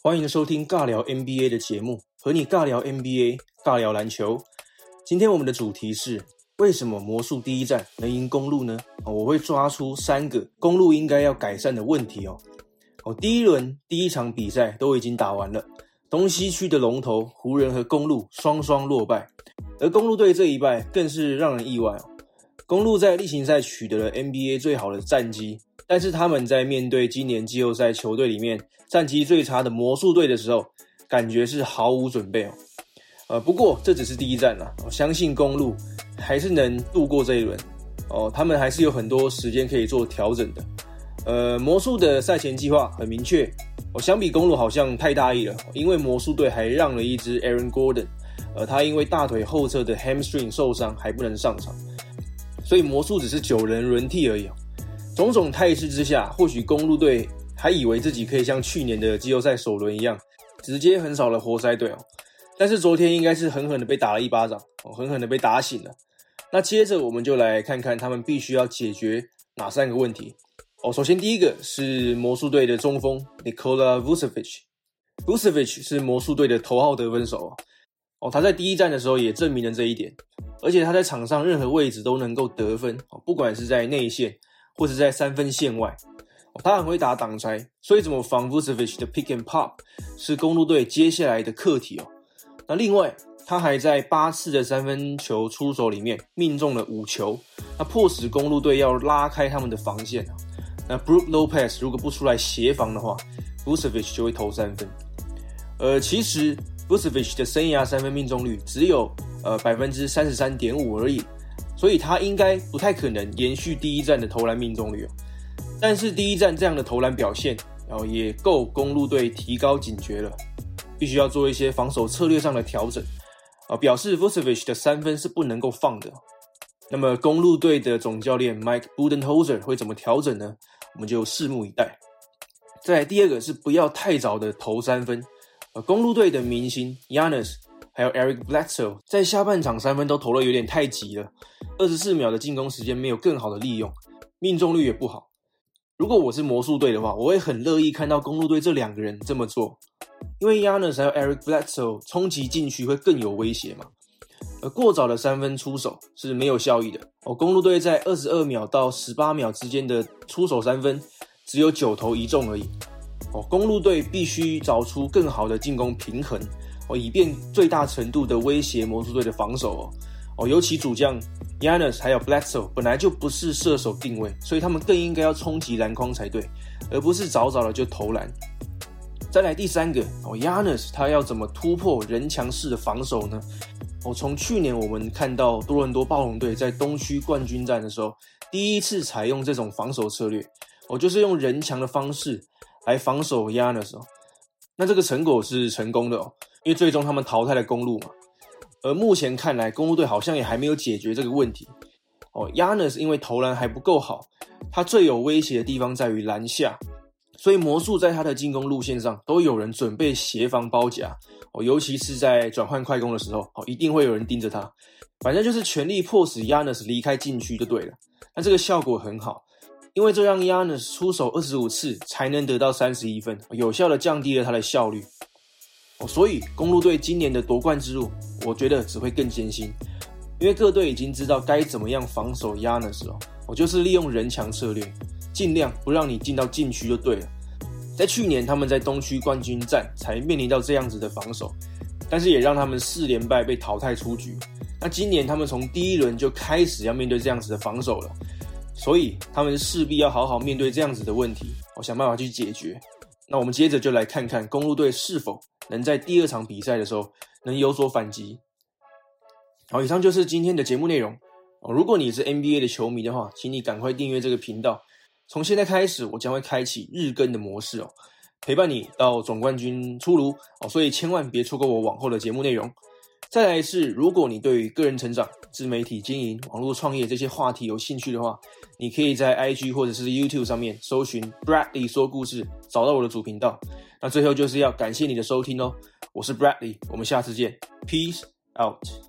欢迎收听尬聊 NBA 的节目，和你尬聊 NBA，尬聊篮球。今天我们的主题是为什么魔术第一站能赢公路呢？我会抓出三个公路应该要改善的问题哦。哦，第一轮第一场比赛都已经打完了，东西区的龙头湖人和公路双双落败，而公路队这一败更是让人意外哦。公路在例行赛取得了 NBA 最好的战绩。但是他们在面对今年季后赛球队里面战绩最差的魔术队的时候，感觉是毫无准备哦。呃，不过这只是第一站啦，我相信公路还是能度过这一轮哦。他们还是有很多时间可以做调整的。呃，魔术的赛前计划很明确，我相比公路好像太大意了，因为魔术队还让了一支 Aaron Gordon，呃，他因为大腿后侧的 hamstring 受伤还不能上场，所以魔术只是九人轮替而已哦。种种态势之下，或许公路队还以为自己可以像去年的季后赛首轮一样，直接横扫了活塞队哦。但是昨天应该是狠狠的被打了一巴掌哦，狠狠的被打醒了。那接着我们就来看看他们必须要解决哪三个问题哦。首先第一个是魔术队的中锋 Nikola Vucevic，Vucevic 是魔术队的头号得分手哦。他在第一站的时候也证明了这一点，而且他在场上任何位置都能够得分哦，不管是在内线。或者在三分线外，他很会打挡拆，所以怎么防 Vucevic 的 pick and pop 是公路队接下来的课题哦。那另外，他还在八次的三分球出手里面命中了五球，那迫使公路队要拉开他们的防线啊。那 Brook Lopez 如果不出来协防的话，Vucevic 就会投三分。呃，其实 Vucevic 的生涯三分命中率只有呃百分之三十三点五而已。所以他应该不太可能延续第一站的投篮命中率哦，但是第一站这样的投篮表现，然后也够公路队提高警觉了，必须要做一些防守策略上的调整啊，表示 Vucevic 的三分是不能够放的。那么公路队的总教练 Mike Budenholzer 会怎么调整呢？我们就拭目以待。再第二个是不要太早的投三分，呃，公路队的明星 Yanis。还有 Eric Bledsoe 在下半场三分都投了有点太急了，二十四秒的进攻时间没有更好的利用，命中率也不好。如果我是魔术队的话，我会很乐意看到公路队这两个人这么做，因为 Yanis 还有 Eric Bledsoe 冲击禁区会更有威胁嘛。而过早的三分出手是没有效益的哦。公路队在二十二秒到十八秒之间的出手三分只有九投一中而已哦。公路队必须找出更好的进攻平衡。哦，以便最大程度的威胁魔术队的防守哦，哦，尤其主将 Yanis 还有 Blackso，本来就不是射手定位，所以他们更应该要冲击篮筐才对，而不是早早的就投篮。再来第三个哦，Yanis 他要怎么突破人墙式的防守呢？哦，从去年我们看到多伦多暴龙队在东区冠军战的时候，第一次采用这种防守策略，哦，就是用人墙的方式来防守 Yanis 哦，那这个成果是成功的哦。因为最终他们淘汰了公路嘛，而目前看来，公路队好像也还没有解决这个问题。哦，Yanis 因为投篮还不够好，他最有威胁的地方在于篮下，所以魔术在他的进攻路线上都有人准备协防包夹。哦，尤其是在转换快攻的时候，哦，一定会有人盯着他，反正就是全力迫使 Yanis 离开禁区就对了。那这个效果很好，因为这让 Yanis 出手二十五次才能得到三十一分，有效的降低了他的效率。哦，所以公路队今年的夺冠之路，我觉得只会更艰辛，因为各队已经知道该怎么样防守压的时候，我就是利用人墙策略，尽量不让你进到禁区就对了。在去年他们在东区冠军战才面临到这样子的防守，但是也让他们四连败被淘汰出局。那今年他们从第一轮就开始要面对这样子的防守了，所以他们势必要好好面对这样子的问题，我想办法去解决。那我们接着就来看看公路队是否。能在第二场比赛的时候能有所反击。好，以上就是今天的节目内容哦。如果你是 NBA 的球迷的话，请你赶快订阅这个频道。从现在开始，我将会开启日更的模式哦，陪伴你到总冠军出炉哦。所以千万别错过我往后的节目内容。再来是，如果你对于个人成长、自媒体经营、网络创业这些话题有兴趣的话，你可以在 IG 或者是 YouTube 上面搜寻 Bradley 说故事，找到我的主频道。那最后就是要感谢你的收听哦，我是 Bradley，我们下次见，Peace out。